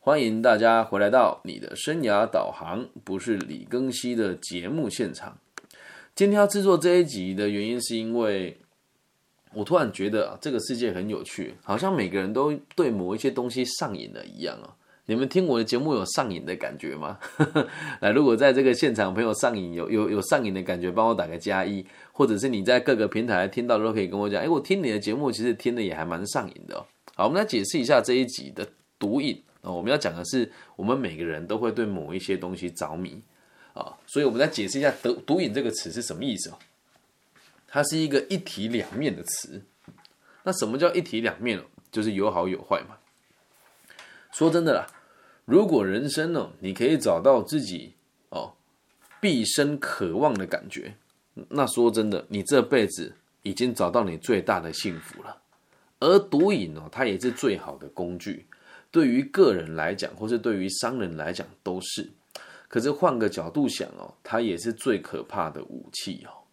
欢迎大家回来到你的生涯导航，不是李更新的节目现场。今天要制作这一集的原因，是因为我突然觉得啊，这个世界很有趣，好像每个人都对某一些东西上瘾了一样啊。你们听我的节目有上瘾的感觉吗？来，如果在这个现场朋友上瘾，有有有上瘾的感觉，帮我打个加一，或者是你在各个平台听到都可以跟我讲。哎，我听你的节目，其实听的也还蛮上瘾的。好，我们来解释一下这一集的毒瘾。啊，我们要讲的是，我们每个人都会对某一些东西着迷啊，所以我们来解释一下“毒毒瘾”这个词是什么意思哦。它是一个一体两面的词。那什么叫一体两面就是有好有坏嘛。说真的啦，如果人生呢，你可以找到自己哦毕生渴望的感觉，那说真的，你这辈子已经找到你最大的幸福了。而毒瘾哦，它也是最好的工具。对于个人来讲，或是对于商人来讲，都是。可是换个角度想哦，它也是最可怕的武器哦。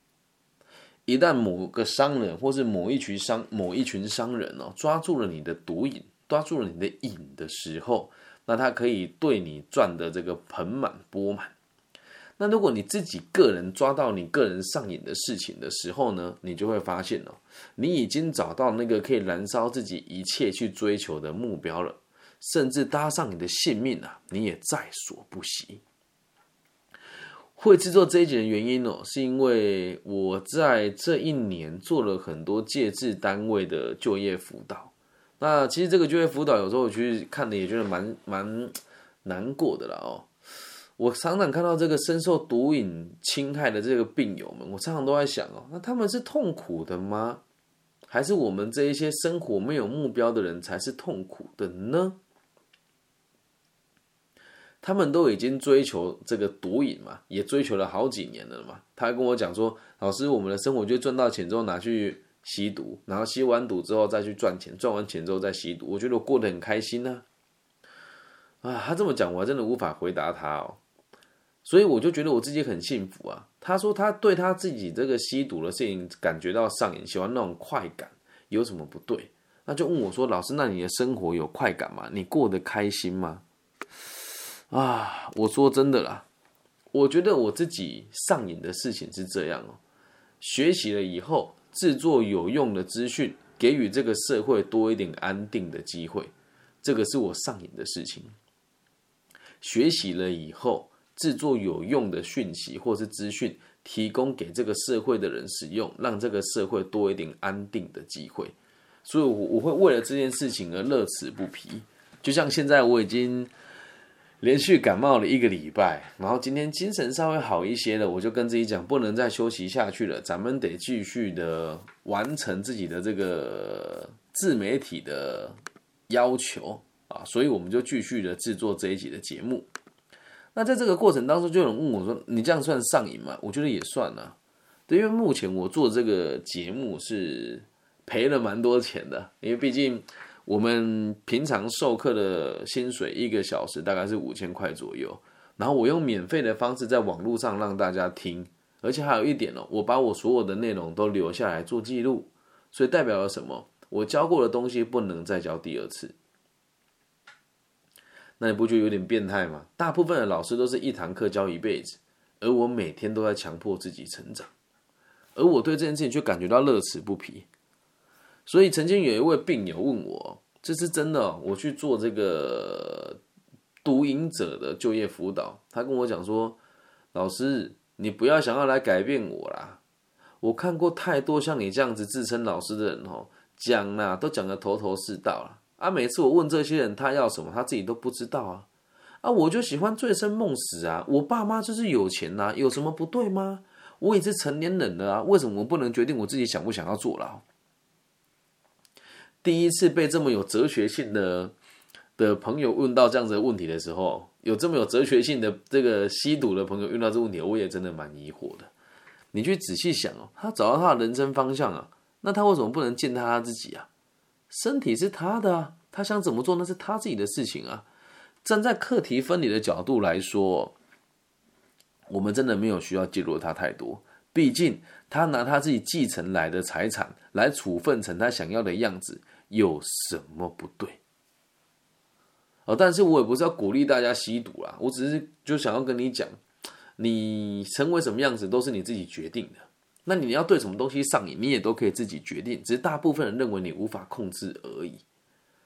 一旦某个商人，或是某一群商某一群商人哦，抓住了你的毒瘾，抓住了你的瘾的时候，那他可以对你赚的这个盆满钵满。那如果你自己个人抓到你个人上瘾的事情的时候呢，你就会发现哦，你已经找到那个可以燃烧自己一切去追求的目标了。甚至搭上你的性命啊，你也在所不惜。会制作这一集的原因哦，是因为我在这一年做了很多介质单位的就业辅导。那其实这个就业辅导有时候我去看的也觉得蛮蛮难过的啦哦。我常常看到这个深受毒瘾侵害的这个病友们，我常常都在想哦，那他们是痛苦的吗？还是我们这一些生活没有目标的人才是痛苦的呢？他们都已经追求这个毒瘾嘛，也追求了好几年了嘛。他还跟我讲说：“老师，我们的生活就赚到钱之后拿去吸毒，然后吸完毒之后再去赚钱，赚完钱之后再吸毒。我觉得我过得很开心呢。”啊，他这么讲，我还真的无法回答他哦。所以我就觉得我自己很幸福啊。他说他对他自己这个吸毒的事情感觉到上瘾，喜欢那种快感，有什么不对？那就问我说：“老师，那你的生活有快感吗？你过得开心吗？”啊，我说真的啦，我觉得我自己上瘾的事情是这样哦。学习了以后，制作有用的资讯，给予这个社会多一点安定的机会，这个是我上瘾的事情。学习了以后，制作有用的讯息或是资讯，提供给这个社会的人使用，让这个社会多一点安定的机会。所以，我我会为了这件事情而乐此不疲。就像现在，我已经。连续感冒了一个礼拜，然后今天精神稍微好一些了，我就跟自己讲，不能再休息下去了，咱们得继续的完成自己的这个自媒体的要求啊，所以我们就继续的制作这一集的节目。那在这个过程当中，就有人问我说：“你这样算上瘾吗？”我觉得也算啊，对，因为目前我做这个节目是赔了蛮多钱的，因为毕竟。我们平常授课的薪水一个小时大概是五千块左右，然后我用免费的方式在网络上让大家听，而且还有一点哦，我把我所有的内容都留下来做记录，所以代表了什么？我教过的东西不能再教第二次。那你不觉得有点变态吗？大部分的老师都是一堂课教一辈子，而我每天都在强迫自己成长，而我对这件事情却感觉到乐此不疲。所以曾经有一位病友问我：“这是真的？”我去做这个毒瘾者的就业辅导，他跟我讲说：“老师，你不要想要来改变我啦！我看过太多像你这样子自称老师的人哦，讲呐都讲的头头是道了啊！每次我问这些人他要什么，他自己都不知道啊！啊，我就喜欢醉生梦死啊！我爸妈就是有钱呐，有什么不对吗？我也是成年人了啊，为什么我不能决定我自己想不想要坐牢？”第一次被这么有哲学性的的朋友问到这样子的问题的时候，有这么有哲学性的这个吸毒的朋友遇到这问题，我也真的蛮疑惑的。你去仔细想哦，他找到他的人生方向啊，那他为什么不能践踏他自己啊？身体是他的啊，他想怎么做那是他自己的事情啊。站在课题分离的角度来说，我们真的没有需要介入他太多。毕竟他拿他自己继承来的财产来处分成他想要的样子。有什么不对哦，但是我也不是要鼓励大家吸毒啦，我只是就想要跟你讲，你成为什么样子都是你自己决定的。那你要对什么东西上瘾，你也都可以自己决定，只是大部分人认为你无法控制而已。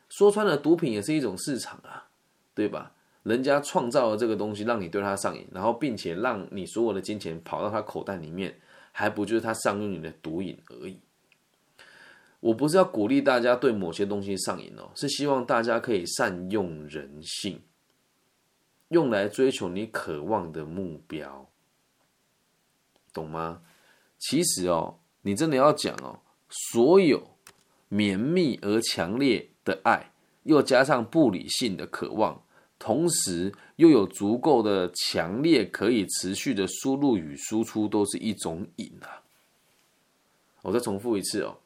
说穿了，毒品也是一种市场啊，对吧？人家创造了这个东西，让你对它上瘾，然后并且让你所有的金钱跑到他口袋里面，还不就是他上用你的毒瘾而已？我不是要鼓励大家对某些东西上瘾哦，是希望大家可以善用人性，用来追求你渴望的目标，懂吗？其实哦，你真的要讲哦，所有绵密而强烈的爱，又加上不理性的渴望。同时又有足够的强烈可以持续的输入与输出，都是一种瘾啊！我再重复一次哦，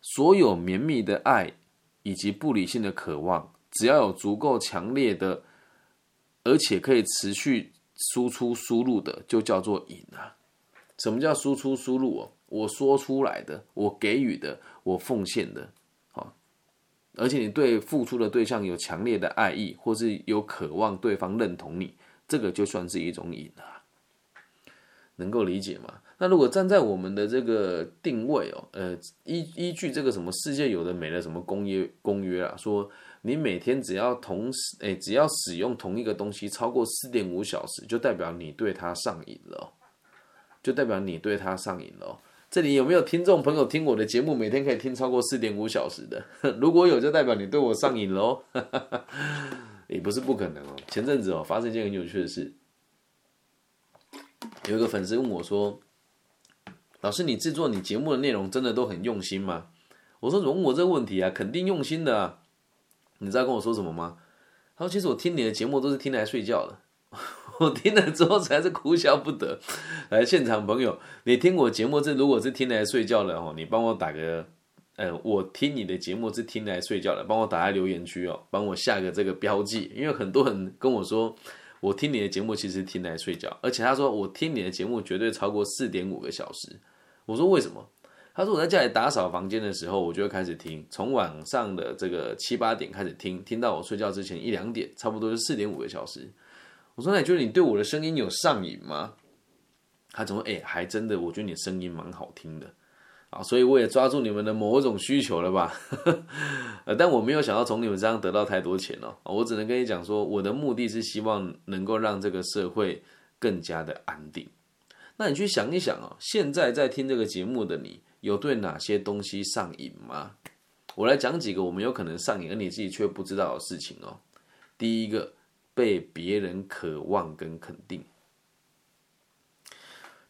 所有绵密的爱以及不理性的渴望，只要有足够强烈的，而且可以持续输出输入的，就叫做瘾啊！什么叫输出输入哦？我说出来的，我给予的，我奉献的。而且你对付出的对象有强烈的爱意，或是有渴望对方认同你，这个就算是一种瘾啊，能够理解吗？那如果站在我们的这个定位哦，呃，依依据这个什么世界有的没的什么公约公约啊，说你每天只要同时哎，只要使用同一个东西超过四点五小时，就代表你对它上瘾了，就代表你对它上瘾了。这里有没有听众朋友听我的节目，每天可以听超过四点五小时的？如果有，就代表你对我上瘾喽。也不是不可能哦。前阵子哦，发生一件很有趣的事，有一个粉丝问我说：“老师，你制作你节目的内容真的都很用心吗？”我说：“问我这个问题啊，肯定用心的啊。”你知道跟我说什么吗？他说：“其实我听你的节目都是听来睡觉的。”我听了之后才是哭笑不得。来，现场朋友，你听我节目是如果是听来睡觉的哦，你帮我打个，呃，我听你的节目是听来睡觉的，帮我打在留言区哦，帮我下个这个标记，因为很多人跟我说，我听你的节目其实听来睡觉，而且他说我听你的节目绝对超过四点五个小时。我说为什么？他说我在家里打扫房间的时候，我就会开始听，从晚上的这个七八点开始听，听到我睡觉之前一两点，差不多是四点五个小时。我说：“那你觉得你对我的声音有上瘾吗？”他怎么哎，还真的，我觉得你声音蛮好听的啊，所以我也抓住你们的某种需求了吧？呃，但我没有想到从你们身上得到太多钱哦，我只能跟你讲说，我的目的是希望能够让这个社会更加的安定。那你去想一想哦，现在在听这个节目的你，有对哪些东西上瘾吗？我来讲几个我们有可能上瘾而你自己却不知道的事情哦。第一个。被别人渴望跟肯定，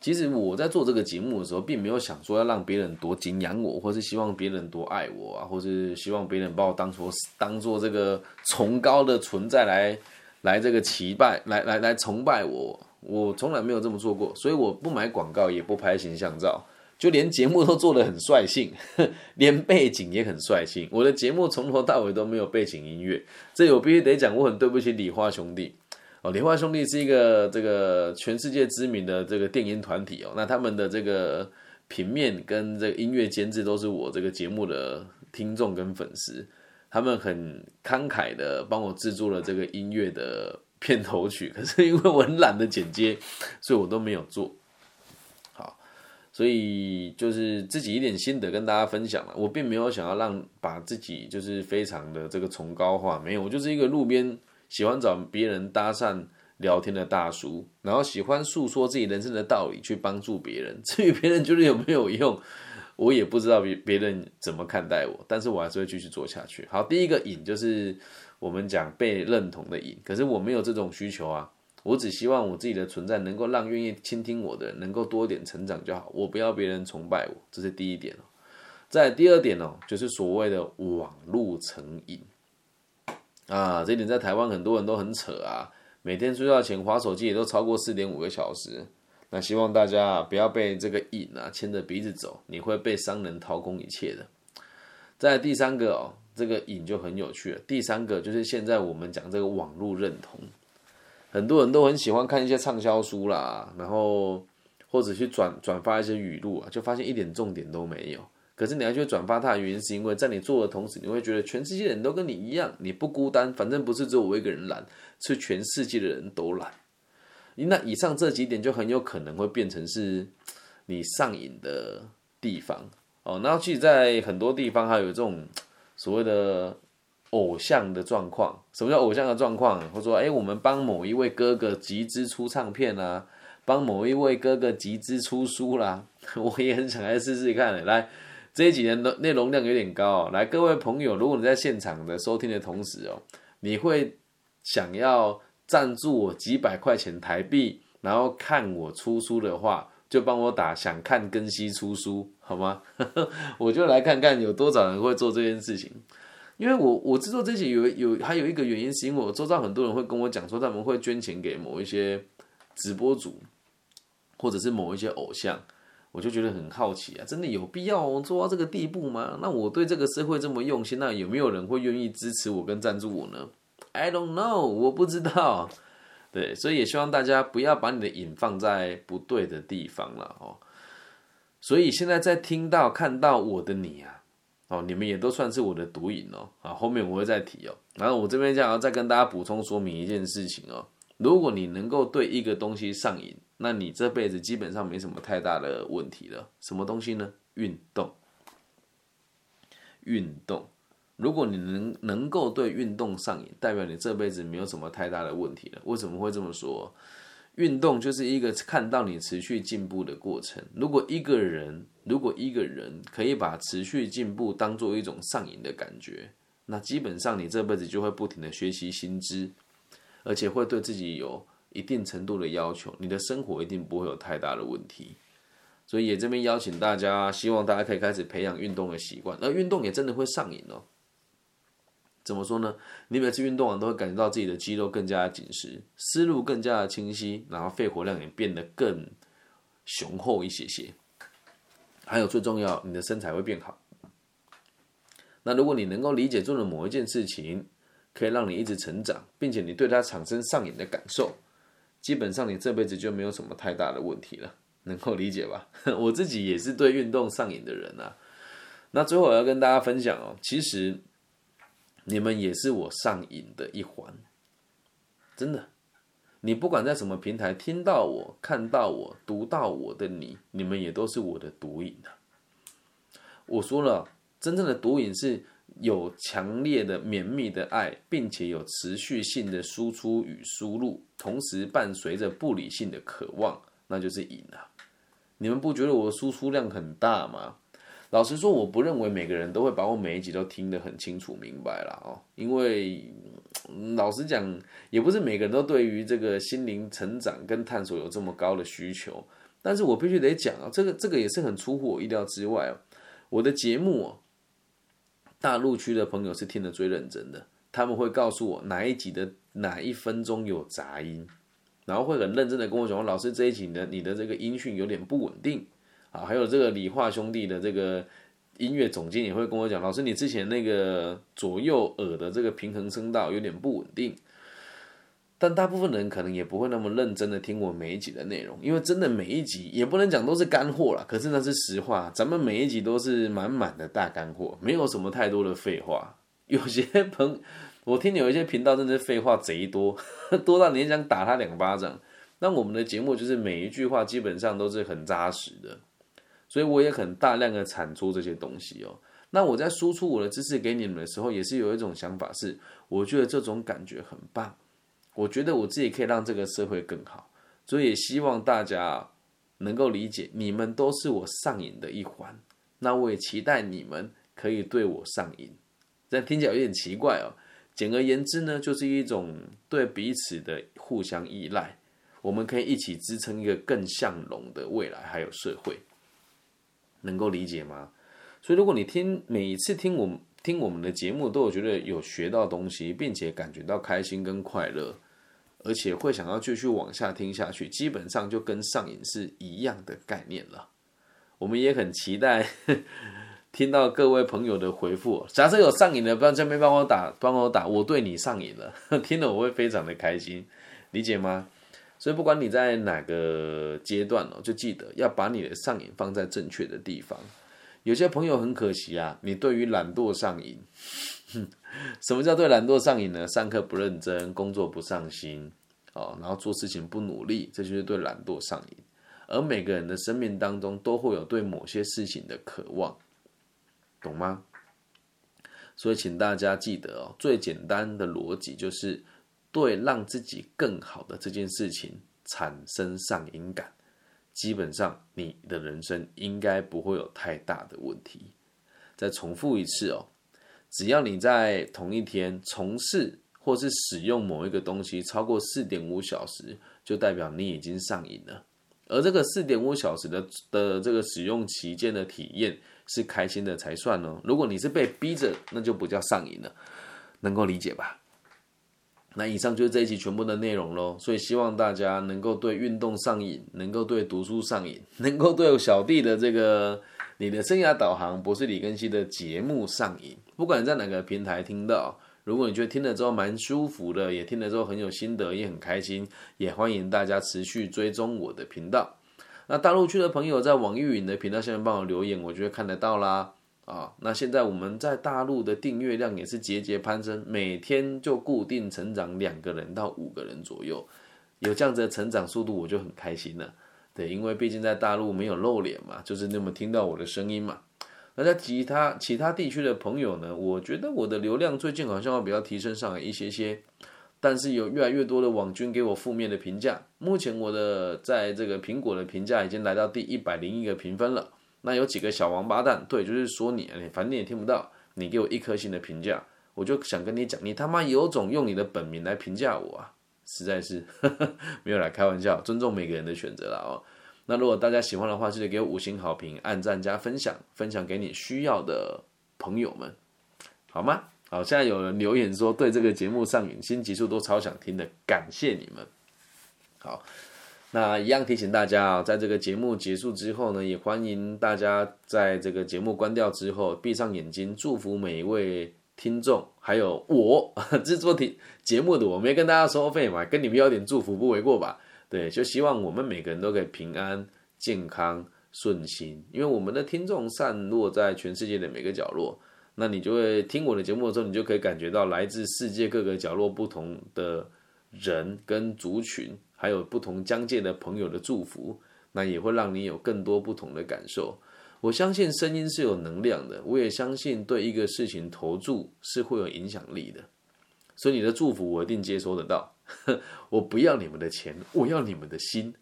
其实我在做这个节目的时候，并没有想说要让别人多敬仰我，或是希望别人多爱我啊，或是希望别人把我当做当做这个崇高的存在来来这个祈拜，来来来崇拜我。我从来没有这么做过，所以我不买广告，也不拍形象照。就连节目都做得很率性，连背景也很率性。我的节目从头到尾都没有背景音乐，这我必须得讲，我很对不起李花兄弟哦。莲花兄弟是一个这个全世界知名的这个电音团体哦，那他们的这个平面跟这个音乐监制都是我这个节目的听众跟粉丝，他们很慷慨的帮我制作了这个音乐的片头曲，可是因为我很懒得剪接，所以我都没有做好。所以就是自己一点心得跟大家分享了。我并没有想要让把自己就是非常的这个崇高化，没有，我就是一个路边喜欢找别人搭讪聊天的大叔，然后喜欢诉说自己人生的道理去帮助别人。至于别人觉得有没有用，我也不知道别别人怎么看待我，但是我还是会继续做下去。好，第一个瘾就是我们讲被认同的瘾，可是我没有这种需求啊。我只希望我自己的存在能够让愿意倾听我的人能够多点成长就好，我不要别人崇拜我，这是第一点哦。在第二点哦，就是所谓的网络成瘾啊，这点在台湾很多人都很扯啊，每天睡觉前划手机也都超过四点五个小时。那希望大家不要被这个瘾啊牵着鼻子走，你会被商人掏空一切的。在第三个哦，这个瘾就很有趣了。第三个就是现在我们讲这个网络认同。很多人都很喜欢看一些畅销书啦，然后或者去转转发一些语录啊，就发现一点重点都没有。可是你要去转发它的原因，是因为在你做的同时，你会觉得全世界的人都跟你一样，你不孤单，反正不是只有我一个人懒，是全世界的人都懒。那以上这几点就很有可能会变成是你上瘾的地方哦。然后其实，在很多地方还有这种所谓的偶像的状况。什么叫偶像的状况？或者说，哎，我们帮某一位哥哥集资出唱片啊，帮某一位哥哥集资出书啦。我也很想来试试看。来，这一集的内容量有点高。来，各位朋友，如果你在现场的收听的同时哦，你会想要。赞助我几百块钱台币，然后看我出书的话，就帮我打想看根西出书，好吗？我就来看看有多少人会做这件事情。因为我我制作这些有有还有一个原因，是因为我周遭很多人会跟我讲说，他们会捐钱给某一些直播主，或者是某一些偶像，我就觉得很好奇啊，真的有必要做到这个地步吗？那我对这个社会这么用心，那有没有人会愿意支持我跟赞助我呢？I don't know，我不知道。对，所以也希望大家不要把你的瘾放在不对的地方了哦。所以现在在听到看到我的你啊，哦，你们也都算是我的毒瘾哦。啊，后面我会再提哦。然后我这边想要再跟大家补充说明一件事情哦。如果你能够对一个东西上瘾，那你这辈子基本上没什么太大的问题了。什么东西呢？运动，运动。如果你能能够对运动上瘾，代表你这辈子没有什么太大的问题了。为什么会这么说？运动就是一个看到你持续进步的过程。如果一个人，如果一个人可以把持续进步当做一种上瘾的感觉，那基本上你这辈子就会不停的学习新知，而且会对自己有一定程度的要求，你的生活一定不会有太大的问题。所以也这边邀请大家，希望大家可以开始培养运动的习惯，而运动也真的会上瘾哦。怎么说呢？你每次运动完都会感觉到自己的肌肉更加紧实，思路更加的清晰，然后肺活量也变得更雄厚一些些。还有最重要，你的身材会变好。那如果你能够理解做的某一件事情可以让你一直成长，并且你对它产生上瘾的感受，基本上你这辈子就没有什么太大的问题了。能够理解吧？我自己也是对运动上瘾的人啊。那最后我要跟大家分享哦，其实。你们也是我上瘾的一环，真的。你不管在什么平台听到我、看到我、读到我的你，你们也都是我的毒瘾啊！我说了，真正的毒瘾是有强烈的绵密的爱，并且有持续性的输出与输入，同时伴随着不理性的渴望，那就是瘾啊！你们不觉得我的输出量很大吗？老实说，我不认为每个人都会把我每一集都听得很清楚明白了哦，因为老实讲，也不是每个人都对于这个心灵成长跟探索有这么高的需求。但是我必须得讲啊，这个这个也是很出乎我意料之外哦。我的节目，大陆区的朋友是听得最认真的，他们会告诉我哪一集的哪一分钟有杂音，然后会很认真的跟我讲，老师这一集的你的这个音讯有点不稳定。啊，还有这个理化兄弟的这个音乐总监也会跟我讲，老师，你之前那个左右耳的这个平衡声道有点不稳定。但大部分人可能也不会那么认真的听我每一集的内容，因为真的每一集也不能讲都是干货了，可是那是实话，咱们每一集都是满满的大干货，没有什么太多的废话。有些朋，我听有一些频道真的废话贼多，多到你想打他两巴掌。那我们的节目就是每一句话基本上都是很扎实的。所以我也很大量的产出这些东西哦。那我在输出我的知识给你们的时候，也是有一种想法，是我觉得这种感觉很棒。我觉得我自己可以让这个社会更好，所以也希望大家能够理解，你们都是我上瘾的一环。那我也期待你们可以对我上瘾。这听起来有点奇怪哦。简而言之呢，就是一种对彼此的互相依赖，我们可以一起支撑一个更向荣的未来，还有社会。能够理解吗？所以，如果你听每一次听我听我们的节目，都有觉得有学到东西，并且感觉到开心跟快乐，而且会想要继续往下听下去，基本上就跟上瘾是一样的概念了。我们也很期待 听到各位朋友的回复。假设有上瘾的，不要这边帮我打，帮我打，我对你上瘾了，听了我会非常的开心，理解吗？所以不管你在哪个阶段哦，就记得要把你的上瘾放在正确的地方。有些朋友很可惜啊，你对于懒惰上瘾。什么叫对懒惰上瘾呢？上课不认真，工作不上心，哦，然后做事情不努力，这就是对懒惰上瘾。而每个人的生命当中都会有对某些事情的渴望，懂吗？所以，请大家记得哦，最简单的逻辑就是对让自己更好的这件事情产生上瘾感，基本上你的人生应该不会有太大的问题。再重复一次哦。只要你在同一天从事或是使用某一个东西超过四点五小时，就代表你已经上瘾了。而这个四点五小时的的这个使用期间的体验是开心的才算哦。如果你是被逼着，那就不叫上瘾了，能够理解吧？那以上就是这一期全部的内容喽。所以希望大家能够对运动上瘾，能够对读书上瘾，能够对小弟的这个。你的生涯导航不是李根熙的节目上瘾，不管在哪个平台听到，如果你觉得听了之后蛮舒服的，也听了之后很有心得，也很开心，也欢迎大家持续追踪我的频道。那大陆区的朋友在网易云的频道下面帮我留言，我就会看得到啦。啊，那现在我们在大陆的订阅量也是节节攀升，每天就固定成长两个人到五个人左右，有这样子的成长速度，我就很开心了。对，因为毕竟在大陆没有露脸嘛，就是那么听到我的声音嘛。那在其他其他地区的朋友呢？我觉得我的流量最近好像要比较提升上来一些些，但是有越来越多的网军给我负面的评价。目前我的在这个苹果的评价已经来到第一百零一个评分了。那有几个小王八蛋，对，就是说你，反正你也听不到，你给我一颗星的评价，我就想跟你讲，你他妈有种用你的本名来评价我啊！实在是 没有来开玩笑，尊重每个人的选择了哦。那如果大家喜欢的话，记得给五星好评、按赞加分享，分享给你需要的朋友们，好吗？好，现在有人留言说对这个节目上瘾，新集数都超想听的，感谢你们。好，那一样提醒大家啊，在这个节目结束之后呢，也欢迎大家在这个节目关掉之后，闭上眼睛，祝福每一位听众，还有我 制作题节目的我，没跟大家收费嘛，跟你们要点祝福不为过吧？对，就希望我们每个人都可以平安、健康、顺心，因为我们的听众散落在全世界的每个角落，那你就会听我的节目的时候，你就可以感觉到来自世界各个角落不同的人跟族群，还有不同疆界的朋友的祝福，那也会让你有更多不同的感受。我相信声音是有能量的，我也相信对一个事情投注是会有影响力的，所以你的祝福我一定接收得到。我不要你们的钱，我要你们的心。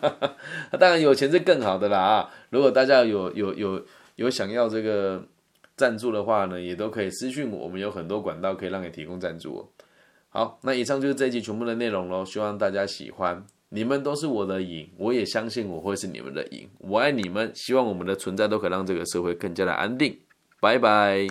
当然有钱是更好的啦啊！如果大家有有有有想要这个赞助的话呢，也都可以私信我，我们有很多管道可以让你提供赞助。好，那以上就是这一集全部的内容喽，希望大家喜欢。你们都是我的影，我也相信我会是你们的影。我爱你们，希望我们的存在都可以让这个社会更加的安定。拜拜。